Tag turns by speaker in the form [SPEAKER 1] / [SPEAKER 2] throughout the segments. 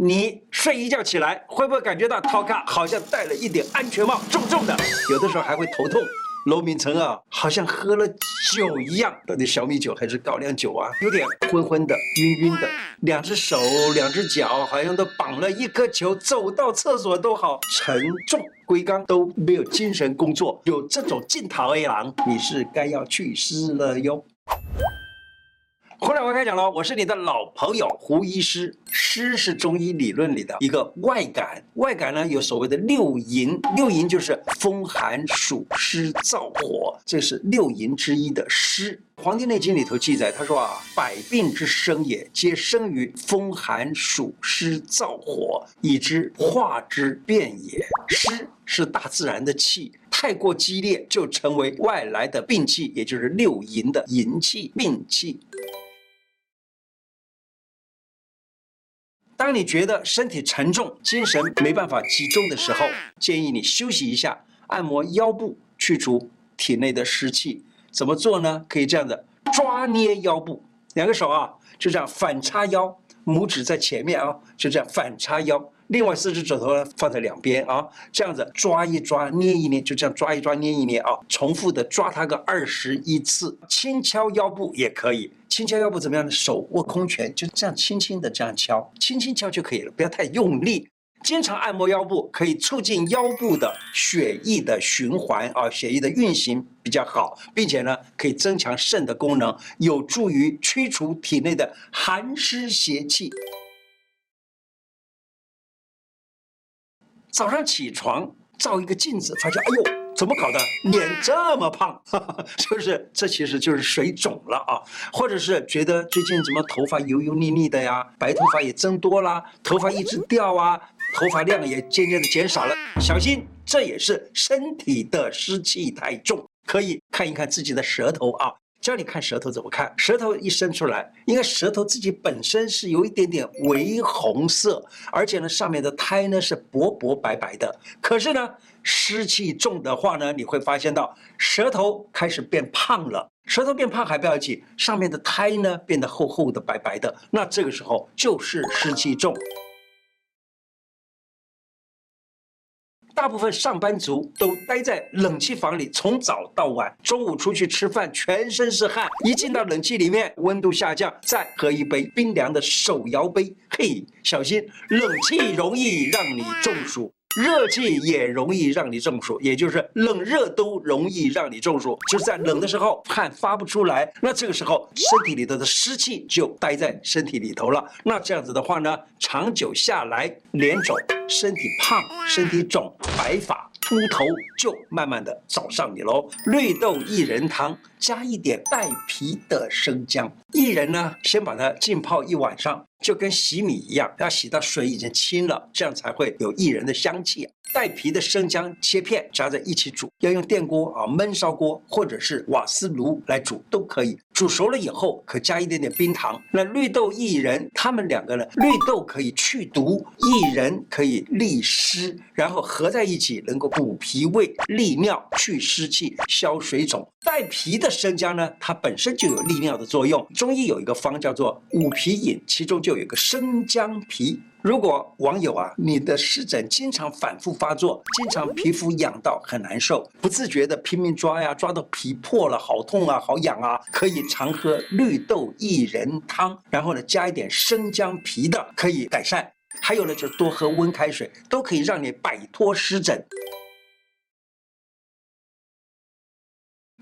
[SPEAKER 1] 你睡一觉起来，会不会感觉到头壳好像戴了一顶安全帽，重重的？有的时候还会头痛。罗明成啊，好像喝了酒一样，到底小米酒还是高粱酒啊？有点昏昏的、晕晕的，两只手、两只脚好像都绑了一颗球，走到厕所都好沉重，龟缸都没有精神工作。有这种镜头 A 郎，你是该要去世了哟。胡乃文开讲了，我是你的老朋友胡医师。湿是中医理论里的一个外感，外感呢有所谓的六淫，六淫就是风寒暑湿燥火，这是六淫之一的湿。《黄帝内经》里头记载，他说啊，百病之生也，皆生于风寒暑湿燥火，以之化之变也。湿是大自然的气，太过激烈就成为外来的病气，也就是六淫的淫气病气。当你觉得身体沉重、精神没办法集中的时候，建议你休息一下，按摩腰部，去除体内的湿气。怎么做呢？可以这样的抓捏腰部，两个手啊，就这样反叉腰，拇指在前面啊，就这样反叉腰。另外四只指头呢，放在两边啊，这样子抓一抓，捏一捏，就这样抓一抓，捏一捏啊，重复的抓它个二十一次，轻敲腰部也可以。轻敲腰部怎么样呢？手握空拳，就这样轻轻的这样敲，轻轻敲就可以了，不要太用力。经常按摩腰部，可以促进腰部的血液的循环啊，血液的运行比较好，并且呢，可以增强肾的功能，有助于驱除体内的寒湿邪气。早上起床照一个镜子，发现哎呦，怎么搞的？脸这么胖，哈哈，就是这其实就是水肿了啊，或者是觉得最近怎么头发油油腻腻的呀，白头发也增多啦，头发一直掉啊，头发量也渐渐的减少了，小心，这也是身体的湿气太重，可以看一看自己的舌头啊。教你看舌头怎么看？舌头一伸出来，应该舌头自己本身是有一点点微红色，而且呢，上面的苔呢是薄薄白白的。可是呢，湿气重的话呢，你会发现到舌头开始变胖了。舌头变胖还不要紧，上面的苔呢变得厚厚的、白白的，那这个时候就是湿气重。大部分上班族都待在冷气房里，从早到晚。中午出去吃饭，全身是汗，一进到冷气里面，温度下降，再喝一杯冰凉的手摇杯，嘿，小心冷气容易让你中暑。热气也容易让你中暑，也就是冷热都容易让你中暑。就是在冷的时候汗发不出来，那这个时候身体里头的湿气就待在身体里头了。那这样子的话呢，长久下来，脸肿、身体胖、身体肿、白发、秃头就慢慢的找上你喽。绿豆薏仁汤加一点带皮的生姜，薏仁呢，先把它浸泡一晚上。就跟洗米一样，要洗到水已经清了，这样才会有薏仁的香气。带皮的生姜切片，加在一起煮，要用电锅啊焖烧锅或者是瓦斯炉来煮都可以。煮熟了以后，可加一点点冰糖。那绿豆薏仁，它们两个呢，绿豆可以去毒，薏仁可以利湿，然后合在一起能够补脾胃、利尿、去湿气、消水肿。带皮的生姜呢，它本身就有利尿的作用。中医有一个方叫做五皮饮，其中就有一个生姜皮。如果网友啊，你的湿疹经常反复发作，经常皮肤痒到很难受，不自觉的拼命抓呀，抓到皮破了，好痛啊，好痒啊，可以常喝绿豆薏仁汤，然后呢，加一点生姜皮的，可以改善。还有呢，就是多喝温开水，都可以让你摆脱湿疹。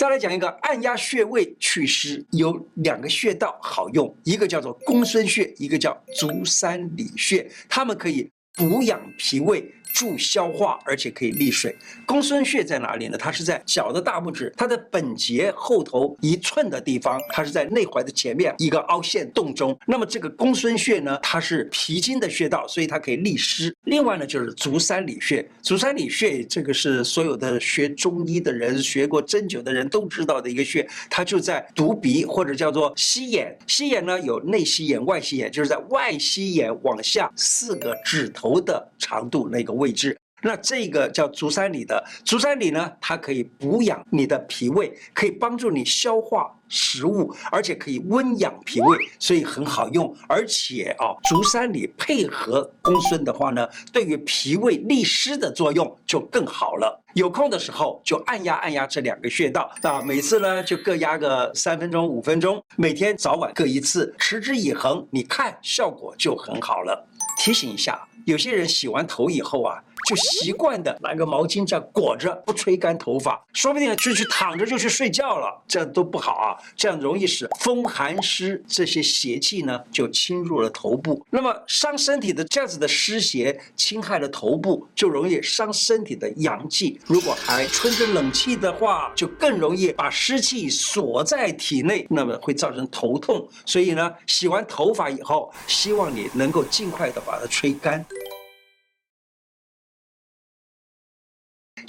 [SPEAKER 1] 再来讲一个按压穴位祛湿，有两个穴道好用，一个叫做公孙穴，一个叫足三里穴，它们可以补养脾胃。助消化，而且可以利水。公孙穴在哪里呢？它是在脚的大拇指，它的本节后头一寸的地方，它是在内踝的前面一个凹陷洞中。那么这个公孙穴呢，它是脾经的穴道，所以它可以利湿。另外呢，就是足三里穴。足三里穴这个是所有的学中医的人、学过针灸的人都知道的一个穴，它就在犊鼻或者叫做膝眼。膝眼呢有内膝眼、外膝眼，就是在外膝眼往下四个指头的长度那个位位置，那这个叫足三里的足三里呢，它可以补养你的脾胃，可以帮助你消化食物，而且可以温养脾胃，所以很好用。而且啊，足三里配合公孙的话呢，对于脾胃利湿的作用就更好了。有空的时候就按压按压这两个穴道，那每次呢就各压个三分钟、五分钟，每天早晚各一次，持之以恒，你看效果就很好了。提醒一下，有些人洗完头以后啊。就习惯的拿个毛巾这样裹着，不吹干头发，说不定就去躺着就去睡觉了，这样都不好啊，这样容易使风寒湿这些邪气呢就侵入了头部，那么伤身体的这样子的湿邪侵害了头部，就容易伤身体的阳气。如果还吹着冷气的话，就更容易把湿气锁在体内，那么会造成头痛。所以呢，洗完头发以后，希望你能够尽快的把它吹干。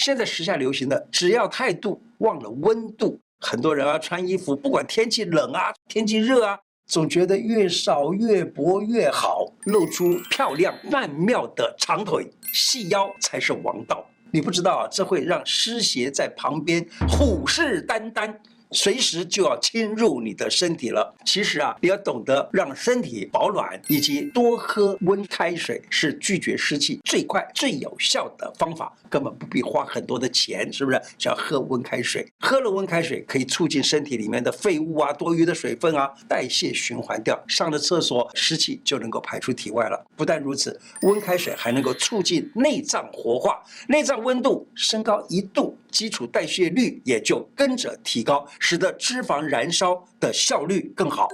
[SPEAKER 1] 现在时下流行的，只要态度忘了温度，很多人啊穿衣服，不管天气冷啊，天气热啊，总觉得越少越薄越好，露出漂亮曼妙的长腿，细腰才是王道。你不知道啊，这会让湿邪在旁边虎视眈眈。随时就要侵入你的身体了。其实啊，你要懂得让身体保暖，以及多喝温开水，是拒绝湿气最快最有效的方法。根本不必花很多的钱，是不是？只要喝温开水，喝了温开水可以促进身体里面的废物啊、多余的水分啊代谢循环掉，上了厕所湿气就能够排出体外了。不但如此，温开水还能够促进内脏活化，内脏温度升高一度，基础代谢率也就跟着提高。使得脂肪燃烧的效率更好。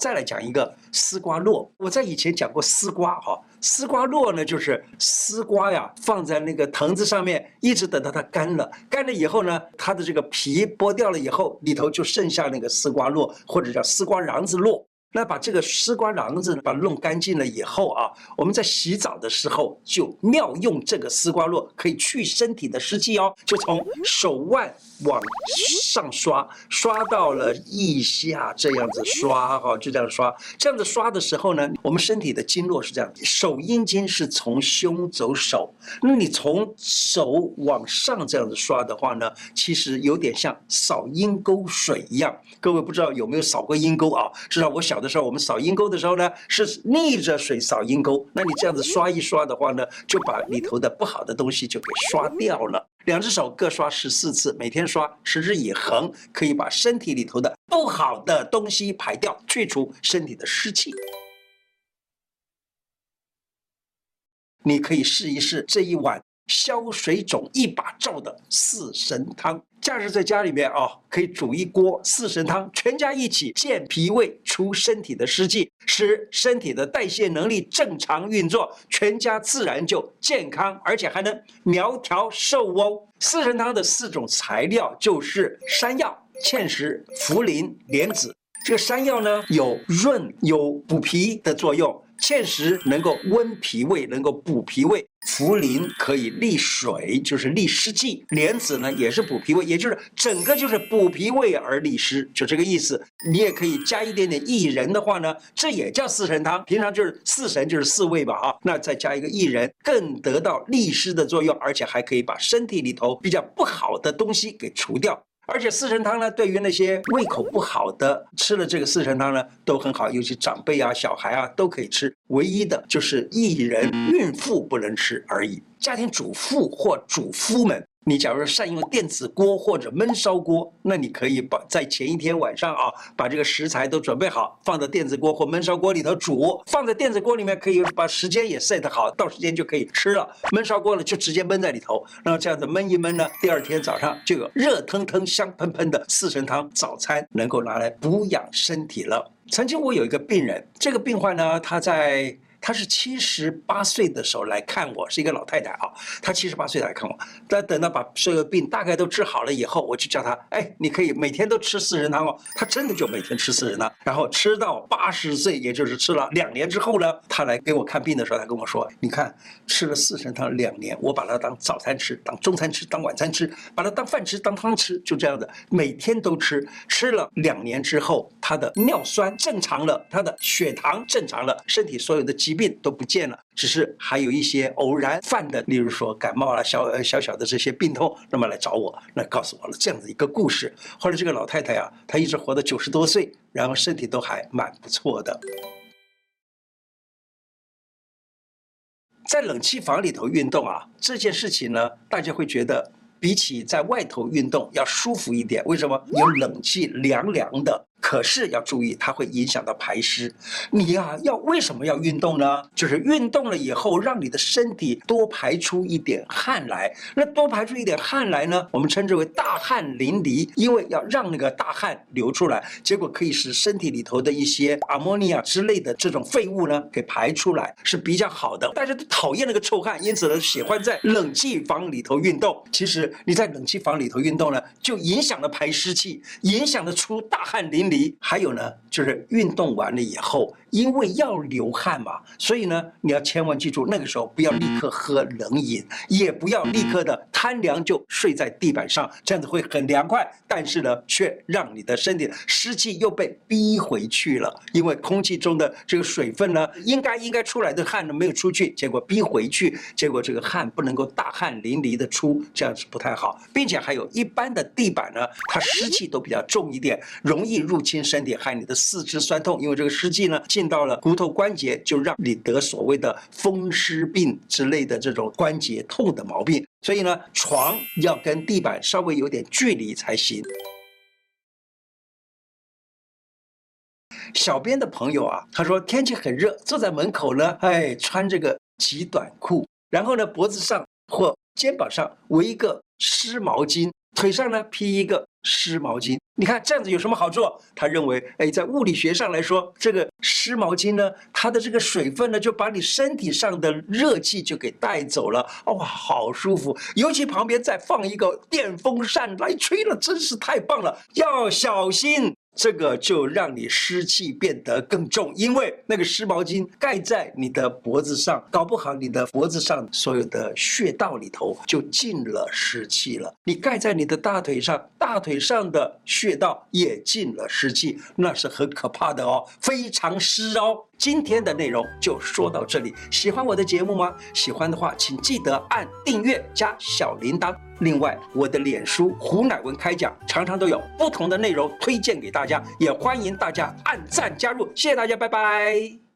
[SPEAKER 1] 再来讲一个丝瓜络，我在以前讲过丝瓜哈，丝瓜络呢就是丝瓜呀放在那个藤子上面，一直等到它干了，干了以后呢，它的这个皮剥掉了以后，里头就剩下那个丝瓜络，或者叫丝瓜瓤子络。那把这个丝瓜瓤子把它弄干净了以后啊，我们在洗澡的时候就妙用这个丝瓜络，可以去身体的湿气哦。就从手腕往上刷，刷到了腋下，这样子刷哈，就这样刷。这样子刷的时候呢，我们身体的经络是这样，手阴经是从胸走手，那你从手往上这样子刷的话呢，其实有点像扫阴沟水一样。各位不知道有没有扫过阴沟啊？至少我小的时候，我们扫阴沟的时候呢，是逆着水扫阴沟。那你这样子刷一刷的话呢，就把里头的不好的东西就给刷掉了。两只手各刷十四次，每天刷，持之以恒，可以把身体里头的不好的东西排掉，去除身体的湿气。你可以试一试这一碗。消水肿一把罩的四神汤，假日在家里面啊，可以煮一锅四神汤，全家一起健脾胃，除身体的湿气，使身体的代谢能力正常运作，全家自然就健康，而且还能苗条瘦哦。四神汤的四种材料就是山药、芡实、茯苓、莲子。这个山药呢，有润有补脾的作用。芡实能够温脾胃，能够补脾胃；茯苓可以利水，就是利湿气；莲子呢也是补脾胃，也就是整个就是补脾胃而利湿，就这个意思。你也可以加一点点薏仁的话呢，这也叫四神汤。平常就是四神就是四味吧，啊，那再加一个薏仁，更得到利湿的作用，而且还可以把身体里头比较不好的东西给除掉。而且四神汤呢，对于那些胃口不好的，吃了这个四神汤呢，都很好，尤其长辈啊、小孩啊都可以吃。唯一的就是薏仁、孕妇不能吃而已。家庭主妇或主夫们。你假如善用电子锅或者焖烧锅，那你可以把在前一天晚上啊，把这个食材都准备好，放到电子锅或焖烧锅里头煮。放在电子锅里面，可以把时间也 set 好，到时间就可以吃了。焖烧锅了就直接焖在里头，然后这样子焖一焖呢，第二天早上就有热腾腾、香喷喷的四神汤早餐，能够拿来补养身体了。曾经我有一个病人，这个病患呢，他在。她是七十八岁的时候来看我，是一个老太太啊。她七十八岁来看我，但等到把所有病大概都治好了以后，我就叫她，哎，你可以每天都吃四神汤哦。她真的就每天吃四神汤，然后吃到八十岁，也就是吃了两年之后呢，她来给我看病的时候，她跟我说，你看吃了四神汤两年，我把它当早餐吃，当中餐吃，当晚餐吃，把它当饭吃，当汤吃，就这样的，每天都吃。吃了两年之后，她的尿酸正常了，她的血糖正常了，身体所有的肌疾病都不见了，只是还有一些偶然犯的，例如说感冒啊，小小小的这些病痛，那么来找我，那告诉我了这样的一个故事。后来这个老太太啊，她一直活到九十多岁，然后身体都还蛮不错的。在冷气房里头运动啊，这件事情呢，大家会觉得比起在外头运动要舒服一点。为什么？有冷气，凉凉的。可是要注意，它会影响到排湿。你呀、要为什么要运动呢？就是运动了以后，让你的身体多排出一点汗来。那多排出一点汗来呢，我们称之为大汗淋漓，因为要让那个大汗流出来，结果可以使身体里头的一些阿摩尼亚之类的这种废物呢给排出来，是比较好的。大家都讨厌那个臭汗，因此呢喜欢在冷气房里头运动。其实你在冷气房里头运动呢，就影响了排湿气，影响了出大汗淋漓离。还有呢，就是运动完了以后，因为要流汗嘛，所以呢，你要千万记住，那个时候不要立刻喝冷饮，也不要立刻的贪凉就睡在地板上，这样子会很凉快，但是呢，却让你的身体湿气又被逼回去了，因为空气中的这个水分呢，应该应该出来的汗呢没有出去，结果逼回去，结果这个汗不能够大汗淋漓的出，这样子不太好，并且还有一般的地板呢，它湿气都比较重一点，容易入侵身体，害你的四肢酸痛，因为这个湿气呢。进到了骨头关节，就让你得所谓的风湿病之类的这种关节痛的毛病。所以呢，床要跟地板稍微有点距离才行。小编的朋友啊，他说天气很热，坐在门口呢，哎，穿这个极短裤，然后呢，脖子上或肩膀上围一个湿毛巾，腿上呢披一个湿毛巾。你看这样子有什么好处？他认为，哎，在物理学上来说，这个湿毛巾呢，它的这个水分呢，就把你身体上的热气就给带走了。哇，好舒服！尤其旁边再放一个电风扇来吹了，真是太棒了。要小心。这个就让你湿气变得更重，因为那个湿毛巾盖在你的脖子上，搞不好你的脖子上所有的穴道里头就进了湿气了。你盖在你的大腿上，大腿上的穴道也进了湿气，那是很可怕的哦，非常湿哦。今天的内容就说到这里，喜欢我的节目吗？喜欢的话，请记得按订阅加小铃铛。另外，我的脸书胡乃文开讲常常都有不同的内容推荐给大家，也欢迎大家按赞加入。谢谢大家，拜拜。